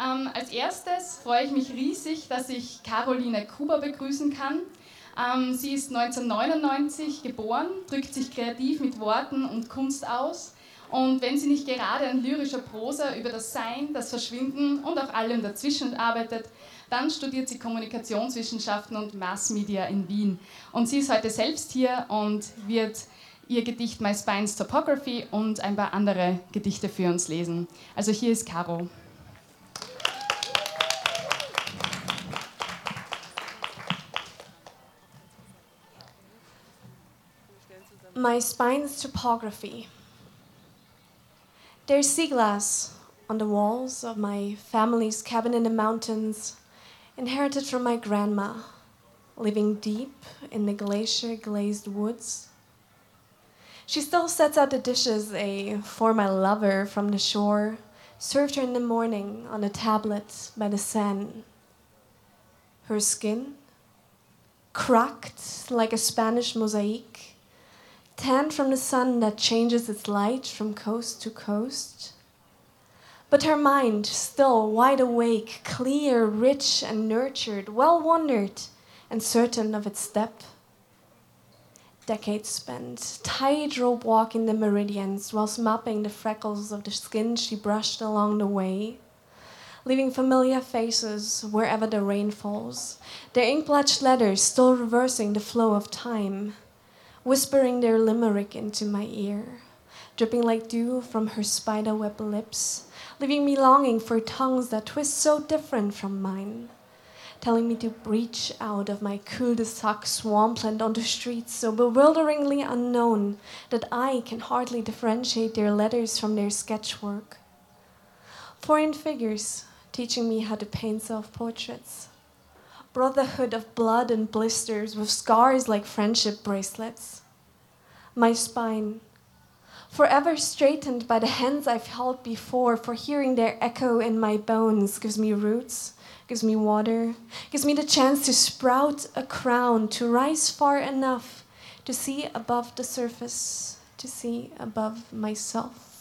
Ähm, als erstes freue ich mich riesig, dass ich Caroline Kuber begrüßen kann. Ähm, sie ist 1999 geboren, drückt sich kreativ mit Worten und Kunst aus. Und wenn sie nicht gerade in lyrischer Prosa über das Sein, das Verschwinden und auch allem dazwischen arbeitet, dann studiert sie Kommunikationswissenschaften und Massmedia in Wien. Und sie ist heute selbst hier und wird ihr Gedicht My Spine's Topography und ein paar andere Gedichte für uns lesen. Also hier ist Caro. My spine's topography. There's sea glass on the walls of my family's cabin in the mountains, inherited from my grandma, living deep in the glacier glazed woods. She still sets out the dishes a for my lover from the shore, served her in the morning on a tablet by the Seine. Her skin, cracked like a Spanish mosaic, tanned from the sun that changes its light from coast to coast. But her mind, still wide awake, clear, rich, and nurtured, well wandered, and certain of its depth decades spent tightrope walking the meridians whilst mapping the freckles of the skin she brushed along the way, leaving familiar faces wherever the rain falls, their ink-blotched letters still reversing the flow of time, whispering their limerick into my ear, dripping like dew from her spiderweb lips, leaving me longing for tongues that twist so different from mine telling me to breach out of my cul-de-sac swampland onto streets so bewilderingly unknown that I can hardly differentiate their letters from their sketchwork. Foreign figures teaching me how to paint self-portraits. Brotherhood of blood and blisters with scars like friendship bracelets. My spine, forever straightened by the hands I've held before, for hearing their echo in my bones gives me roots gives me water, gives me the chance to sprout a crown, to rise far enough to see above the surface, to see above myself.